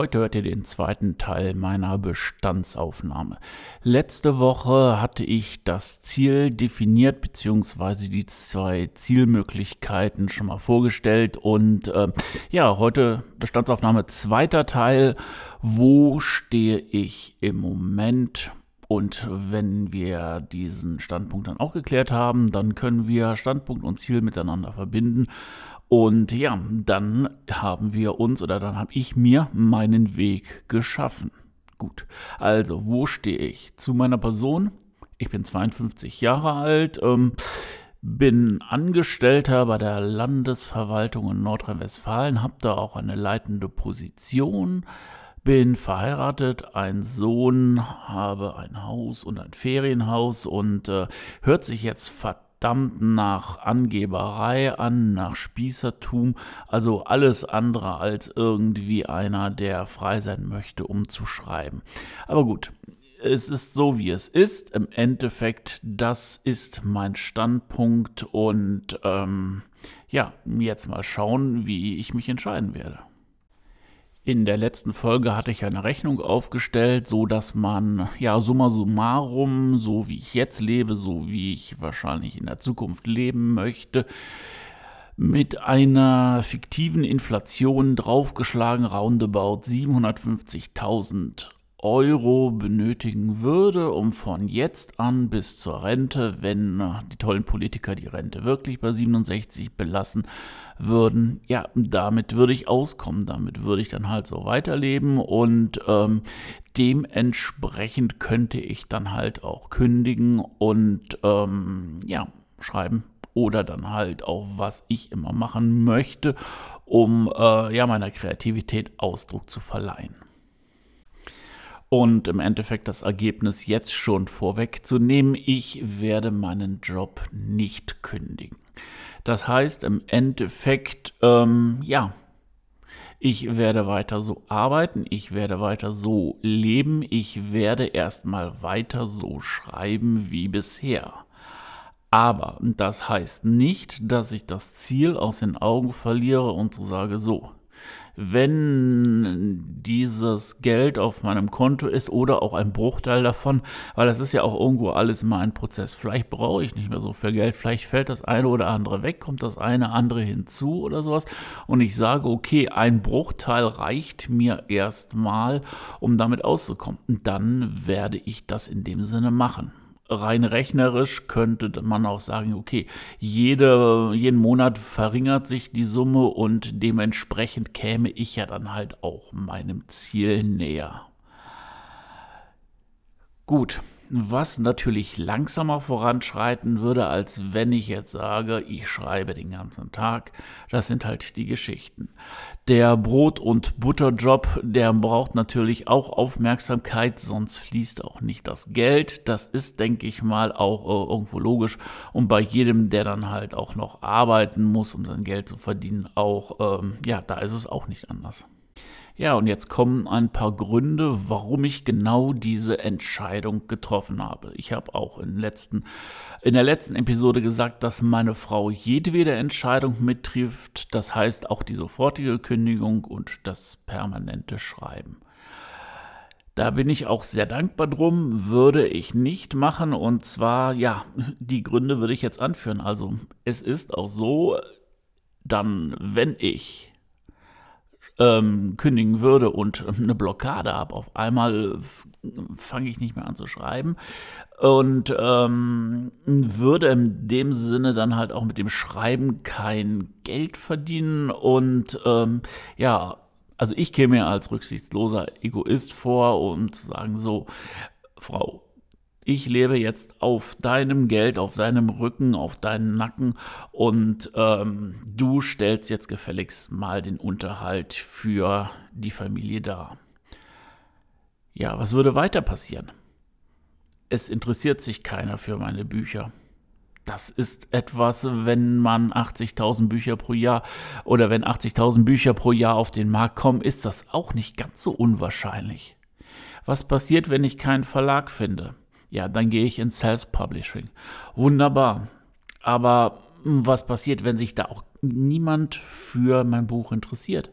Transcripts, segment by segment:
Heute hört ihr den zweiten Teil meiner Bestandsaufnahme. Letzte Woche hatte ich das Ziel definiert, beziehungsweise die zwei Zielmöglichkeiten schon mal vorgestellt. Und äh, ja, heute Bestandsaufnahme zweiter Teil. Wo stehe ich im Moment? Und wenn wir diesen Standpunkt dann auch geklärt haben, dann können wir Standpunkt und Ziel miteinander verbinden. Und ja, dann haben wir uns oder dann habe ich mir meinen Weg geschaffen. Gut, also wo stehe ich? Zu meiner Person. Ich bin 52 Jahre alt, ähm, bin Angestellter bei der Landesverwaltung in Nordrhein-Westfalen, habe da auch eine leitende Position bin verheiratet, ein Sohn, habe ein Haus und ein Ferienhaus und äh, hört sich jetzt verdammt nach Angeberei an, nach Spießertum, also alles andere als irgendwie einer, der frei sein möchte, um zu schreiben. Aber gut, es ist so, wie es ist. Im Endeffekt, das ist mein Standpunkt und ähm, ja, jetzt mal schauen, wie ich mich entscheiden werde. In der letzten Folge hatte ich eine Rechnung aufgestellt, so dass man ja summa summarum, so wie ich jetzt lebe, so wie ich wahrscheinlich in der Zukunft leben möchte, mit einer fiktiven Inflation draufgeschlagen roundabout 750.000 Euro benötigen würde, um von jetzt an bis zur Rente, wenn die tollen Politiker die Rente wirklich bei 67 belassen würden, ja, damit würde ich auskommen, damit würde ich dann halt so weiterleben und ähm, dementsprechend könnte ich dann halt auch kündigen und ähm, ja, schreiben oder dann halt auch, was ich immer machen möchte, um äh, ja meiner Kreativität Ausdruck zu verleihen und im Endeffekt das Ergebnis jetzt schon vorwegzunehmen, ich werde meinen Job nicht kündigen. Das heißt im Endeffekt, ähm, ja, ich werde weiter so arbeiten, ich werde weiter so leben, ich werde erstmal weiter so schreiben wie bisher. Aber das heißt nicht, dass ich das Ziel aus den Augen verliere und so sage, so, wenn dieses Geld auf meinem Konto ist oder auch ein Bruchteil davon, weil das ist ja auch irgendwo alles mal ein Prozess. Vielleicht brauche ich nicht mehr so viel Geld, vielleicht fällt das eine oder andere weg, kommt das eine andere hinzu oder sowas und ich sage, okay, ein Bruchteil reicht mir erstmal, um damit auszukommen. Dann werde ich das in dem Sinne machen rein rechnerisch könnte man auch sagen, okay, jede, jeden Monat verringert sich die Summe und dementsprechend käme ich ja dann halt auch meinem Ziel näher. Gut, was natürlich langsamer voranschreiten würde, als wenn ich jetzt sage, ich schreibe den ganzen Tag. Das sind halt die Geschichten. Der Brot- und Butterjob, der braucht natürlich auch Aufmerksamkeit, sonst fließt auch nicht das Geld. Das ist, denke ich mal, auch äh, irgendwo logisch. Und bei jedem, der dann halt auch noch arbeiten muss, um sein Geld zu verdienen, auch, ähm, ja, da ist es auch nicht anders. Ja, und jetzt kommen ein paar Gründe, warum ich genau diese Entscheidung getroffen habe. Ich habe auch in, letzten, in der letzten Episode gesagt, dass meine Frau jedwede Entscheidung mittrifft, das heißt auch die sofortige Kündigung und das permanente Schreiben. Da bin ich auch sehr dankbar drum, würde ich nicht machen. Und zwar, ja, die Gründe würde ich jetzt anführen. Also es ist auch so, dann, wenn ich ähm, kündigen würde und eine Blockade habe, auf einmal fange ich nicht mehr an zu schreiben. Und ähm, würde in dem Sinne dann halt auch mit dem Schreiben kein Geld verdienen. Und ähm, ja, also ich käme mir als rücksichtsloser Egoist vor und sagen so, Frau, ich lebe jetzt auf deinem Geld, auf deinem Rücken, auf deinen Nacken und ähm, du stellst jetzt gefälligst mal den Unterhalt für die Familie dar. Ja, was würde weiter passieren? Es interessiert sich keiner für meine Bücher. das ist etwas, wenn man 80.000 Bücher pro Jahr oder wenn 80.000 Bücher pro Jahr auf den Markt kommen, ist das auch nicht ganz so unwahrscheinlich. Was passiert, wenn ich keinen Verlag finde? Ja, dann gehe ich ins Self-Publishing. Wunderbar. Aber was passiert, wenn sich da auch niemand für mein Buch interessiert?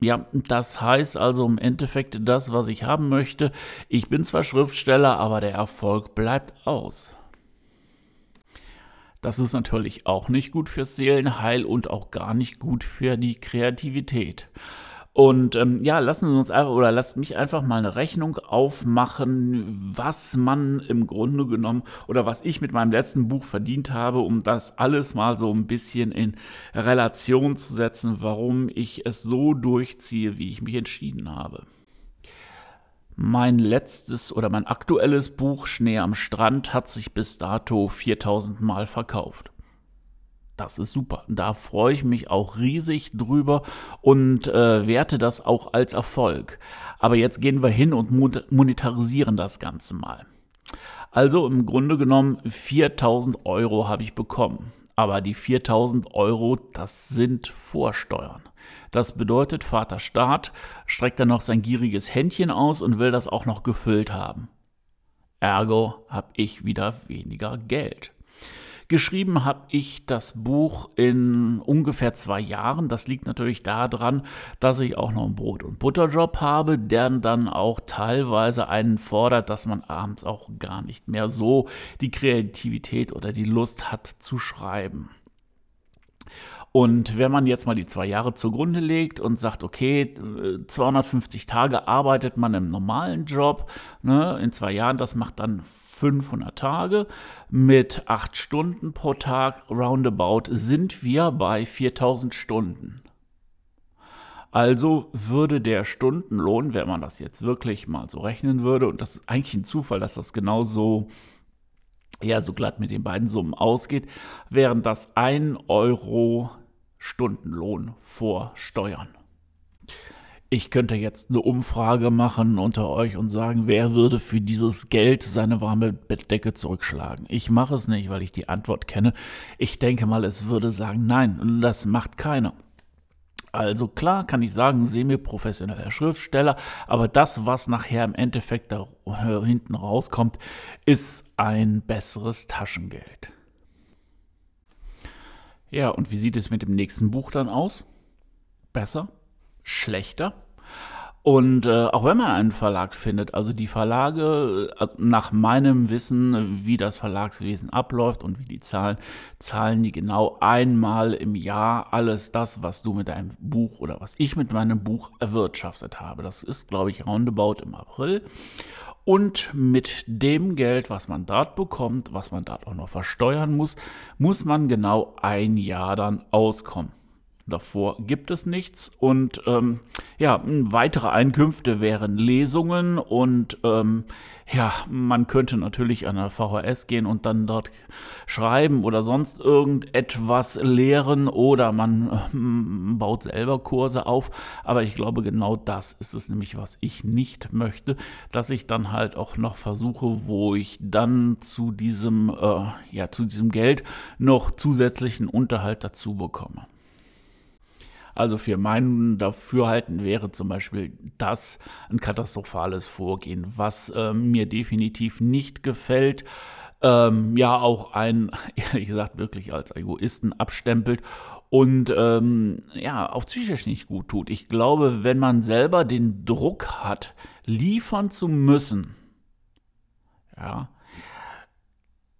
Ja, das heißt also im Endeffekt das, was ich haben möchte. Ich bin zwar Schriftsteller, aber der Erfolg bleibt aus. Das ist natürlich auch nicht gut fürs Seelenheil und auch gar nicht gut für die Kreativität. Und ähm, ja, lassen Sie uns einfach oder lasst mich einfach mal eine Rechnung aufmachen, was man im Grunde genommen oder was ich mit meinem letzten Buch verdient habe, um das alles mal so ein bisschen in Relation zu setzen, warum ich es so durchziehe, wie ich mich entschieden habe. Mein letztes oder mein aktuelles Buch Schnee am Strand hat sich bis dato 4000 Mal verkauft. Das ist super. Da freue ich mich auch riesig drüber und äh, werte das auch als Erfolg. Aber jetzt gehen wir hin und monetarisieren das Ganze mal. Also im Grunde genommen 4000 Euro habe ich bekommen. Aber die 4000 Euro, das sind Vorsteuern. Das bedeutet, Vater Staat streckt dann noch sein gieriges Händchen aus und will das auch noch gefüllt haben. Ergo habe ich wieder weniger Geld. Geschrieben habe ich das Buch in ungefähr zwei Jahren. Das liegt natürlich daran, dass ich auch noch einen Brot- und Butterjob habe, der dann auch teilweise einen fordert, dass man abends auch gar nicht mehr so die Kreativität oder die Lust hat zu schreiben. Und wenn man jetzt mal die zwei Jahre zugrunde legt und sagt, okay, 250 Tage arbeitet man im normalen Job, ne, in zwei Jahren, das macht dann 500 Tage mit 8 Stunden pro Tag, roundabout, sind wir bei 4000 Stunden. Also würde der Stundenlohn, wenn man das jetzt wirklich mal so rechnen würde, und das ist eigentlich ein Zufall, dass das genauso ja, so glatt mit den beiden Summen ausgeht, wären das 1 Euro Stundenlohn vor Steuern. Ich könnte jetzt eine Umfrage machen unter euch und sagen, wer würde für dieses Geld seine warme Bettdecke zurückschlagen? Ich mache es nicht, weil ich die Antwort kenne. Ich denke mal, es würde sagen, nein, das macht keiner. Also klar kann ich sagen, semi-professioneller Schriftsteller, aber das, was nachher im Endeffekt da hinten rauskommt, ist ein besseres Taschengeld. Ja, und wie sieht es mit dem nächsten Buch dann aus? Besser? Schlechter? Und äh, auch wenn man einen Verlag findet, also die Verlage, also nach meinem Wissen, wie das Verlagswesen abläuft und wie die zahlen, zahlen die genau einmal im Jahr alles das, was du mit deinem Buch oder was ich mit meinem Buch erwirtschaftet habe. Das ist, glaube ich, roundabout im April. Und mit dem Geld, was man dort bekommt, was man dort auch noch versteuern muss, muss man genau ein Jahr dann auskommen. Davor gibt es nichts. Und ähm, ja, weitere Einkünfte wären Lesungen und ähm, ja, man könnte natürlich an der VHS gehen und dann dort schreiben oder sonst irgendetwas lehren oder man äh, baut selber Kurse auf. Aber ich glaube, genau das ist es nämlich, was ich nicht möchte, dass ich dann halt auch noch versuche, wo ich dann zu diesem, äh, ja, zu diesem Geld noch zusätzlichen Unterhalt dazu bekomme. Also für mein Dafürhalten wäre zum Beispiel das ein katastrophales Vorgehen, was äh, mir definitiv nicht gefällt. Ähm, ja, auch ein, ehrlich gesagt, wirklich als Egoisten abstempelt und ähm, ja, auch psychisch nicht gut tut. Ich glaube, wenn man selber den Druck hat, liefern zu müssen, ja,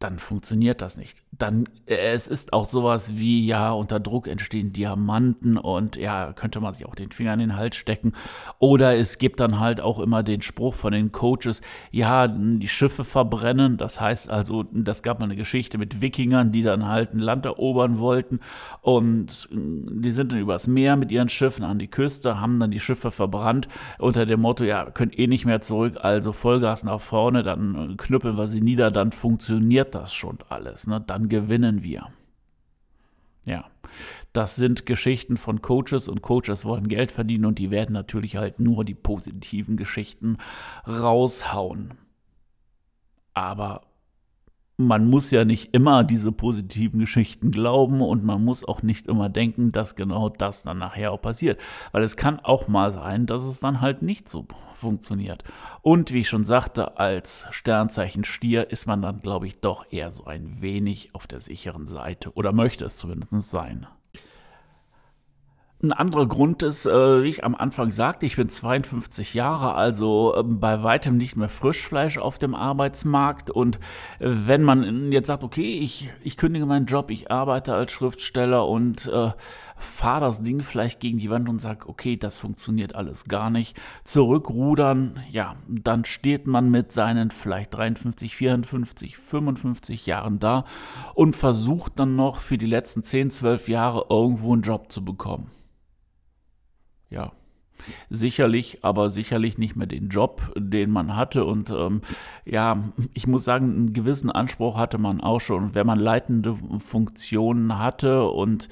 dann funktioniert das nicht. Dann, äh, es ist auch sowas wie, ja, unter Druck entstehen Diamanten und ja, könnte man sich auch den Finger in den Hals stecken. Oder es gibt dann halt auch immer den Spruch von den Coaches, ja, die Schiffe verbrennen. Das heißt also, das gab mal eine Geschichte mit Wikingern, die dann halt ein Land erobern wollten und die sind dann übers Meer mit ihren Schiffen an die Küste, haben dann die Schiffe verbrannt unter dem Motto, ja, könnt eh nicht mehr zurück, also Vollgas nach vorne, dann knüppeln wir sie nieder, dann funktioniert das schon alles. Ne? Dann gewinnen wir. Ja, das sind Geschichten von Coaches und Coaches wollen Geld verdienen und die werden natürlich halt nur die positiven Geschichten raushauen. Aber man muss ja nicht immer diese positiven Geschichten glauben und man muss auch nicht immer denken, dass genau das dann nachher auch passiert. Weil es kann auch mal sein, dass es dann halt nicht so funktioniert. Und wie ich schon sagte, als Sternzeichen Stier ist man dann, glaube ich, doch eher so ein wenig auf der sicheren Seite oder möchte es zumindest sein. Ein anderer Grund ist, äh, wie ich am Anfang sagte, ich bin 52 Jahre, also ähm, bei weitem nicht mehr Frischfleisch auf dem Arbeitsmarkt. Und äh, wenn man jetzt sagt, okay, ich, ich kündige meinen Job, ich arbeite als Schriftsteller und äh, fahre das Ding vielleicht gegen die Wand und sage, okay, das funktioniert alles gar nicht, zurückrudern, ja, dann steht man mit seinen vielleicht 53, 54, 55 Jahren da und versucht dann noch für die letzten 10, 12 Jahre irgendwo einen Job zu bekommen ja, sicherlich, aber sicherlich nicht mehr den Job, den man hatte. Und ähm, ja, ich muss sagen, einen gewissen Anspruch hatte man auch schon. Wenn man leitende Funktionen hatte und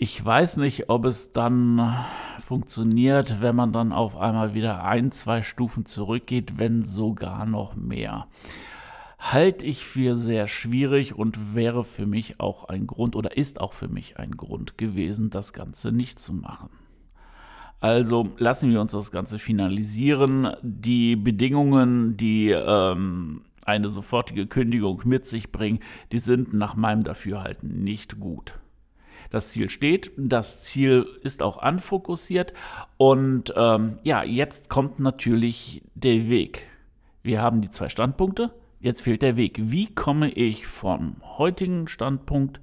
ich weiß nicht, ob es dann funktioniert, wenn man dann auf einmal wieder ein, zwei Stufen zurückgeht, wenn sogar noch mehr halte ich für sehr schwierig und wäre für mich auch ein Grund oder ist auch für mich ein Grund gewesen, das Ganze nicht zu machen. Also lassen wir uns das Ganze finalisieren. Die Bedingungen, die ähm, eine sofortige Kündigung mit sich bringen, die sind nach meinem Dafürhalten nicht gut. Das Ziel steht, das Ziel ist auch anfokussiert und ähm, ja, jetzt kommt natürlich der Weg. Wir haben die zwei Standpunkte, Jetzt fehlt der Weg. Wie komme ich vom heutigen Standpunkt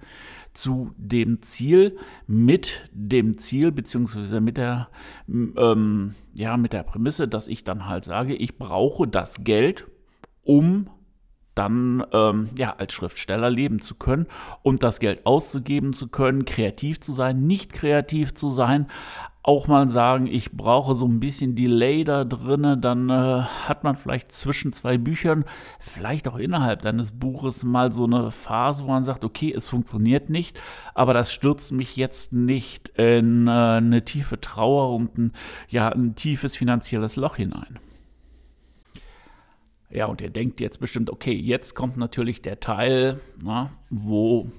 zu dem Ziel, mit dem Ziel, beziehungsweise mit der, ähm, ja, mit der Prämisse, dass ich dann halt sage, ich brauche das Geld, um dann ähm, ja als Schriftsteller leben zu können und das Geld auszugeben zu können, kreativ zu sein, nicht kreativ zu sein, auch mal sagen, ich brauche so ein bisschen Delay da drinne, dann äh, hat man vielleicht zwischen zwei Büchern, vielleicht auch innerhalb deines Buches mal so eine Phase, wo man sagt, okay, es funktioniert nicht, aber das stürzt mich jetzt nicht in äh, eine tiefe Trauer und ein, ja, ein tiefes finanzielles Loch hinein. Ja, und ihr denkt jetzt bestimmt, okay, jetzt kommt natürlich der Teil, na, wo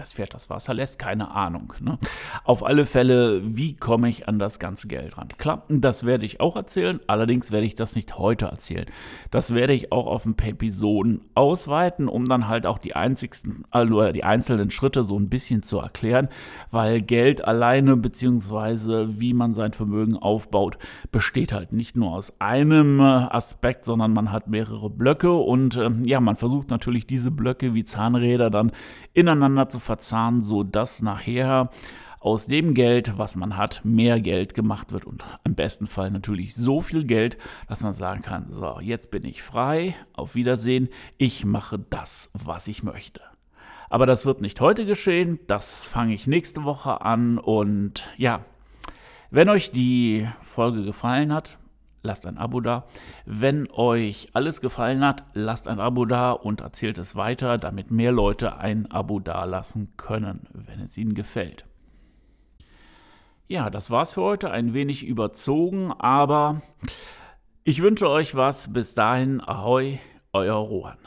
das Pferd das Wasser lässt, keine Ahnung. Ne? Auf alle Fälle, wie komme ich an das ganze Geld ran? Klar, das werde ich auch erzählen, allerdings werde ich das nicht heute erzählen. Das werde ich auch auf ein paar Episoden ausweiten, um dann halt auch die einzigsten, also die einzelnen Schritte so ein bisschen zu erklären, weil Geld alleine, beziehungsweise wie man sein Vermögen aufbaut, besteht halt nicht nur aus einem äh, Aspekt, sondern man hat mehrere Blöcke und äh, ja, man versucht natürlich diese Blöcke wie Zahnräder dann ineinander zu verzahnen, sodass nachher aus dem Geld, was man hat, mehr Geld gemacht wird und im besten Fall natürlich so viel Geld, dass man sagen kann, so, jetzt bin ich frei, auf Wiedersehen, ich mache das, was ich möchte. Aber das wird nicht heute geschehen, das fange ich nächste Woche an und ja, wenn euch die Folge gefallen hat, lasst ein Abo da. Wenn euch alles gefallen hat, lasst ein Abo da und erzählt es weiter, damit mehr Leute ein Abo da lassen können, wenn es ihnen gefällt. Ja, das war's für heute. Ein wenig überzogen, aber ich wünsche euch was. Bis dahin, ahoi, euer Rohan.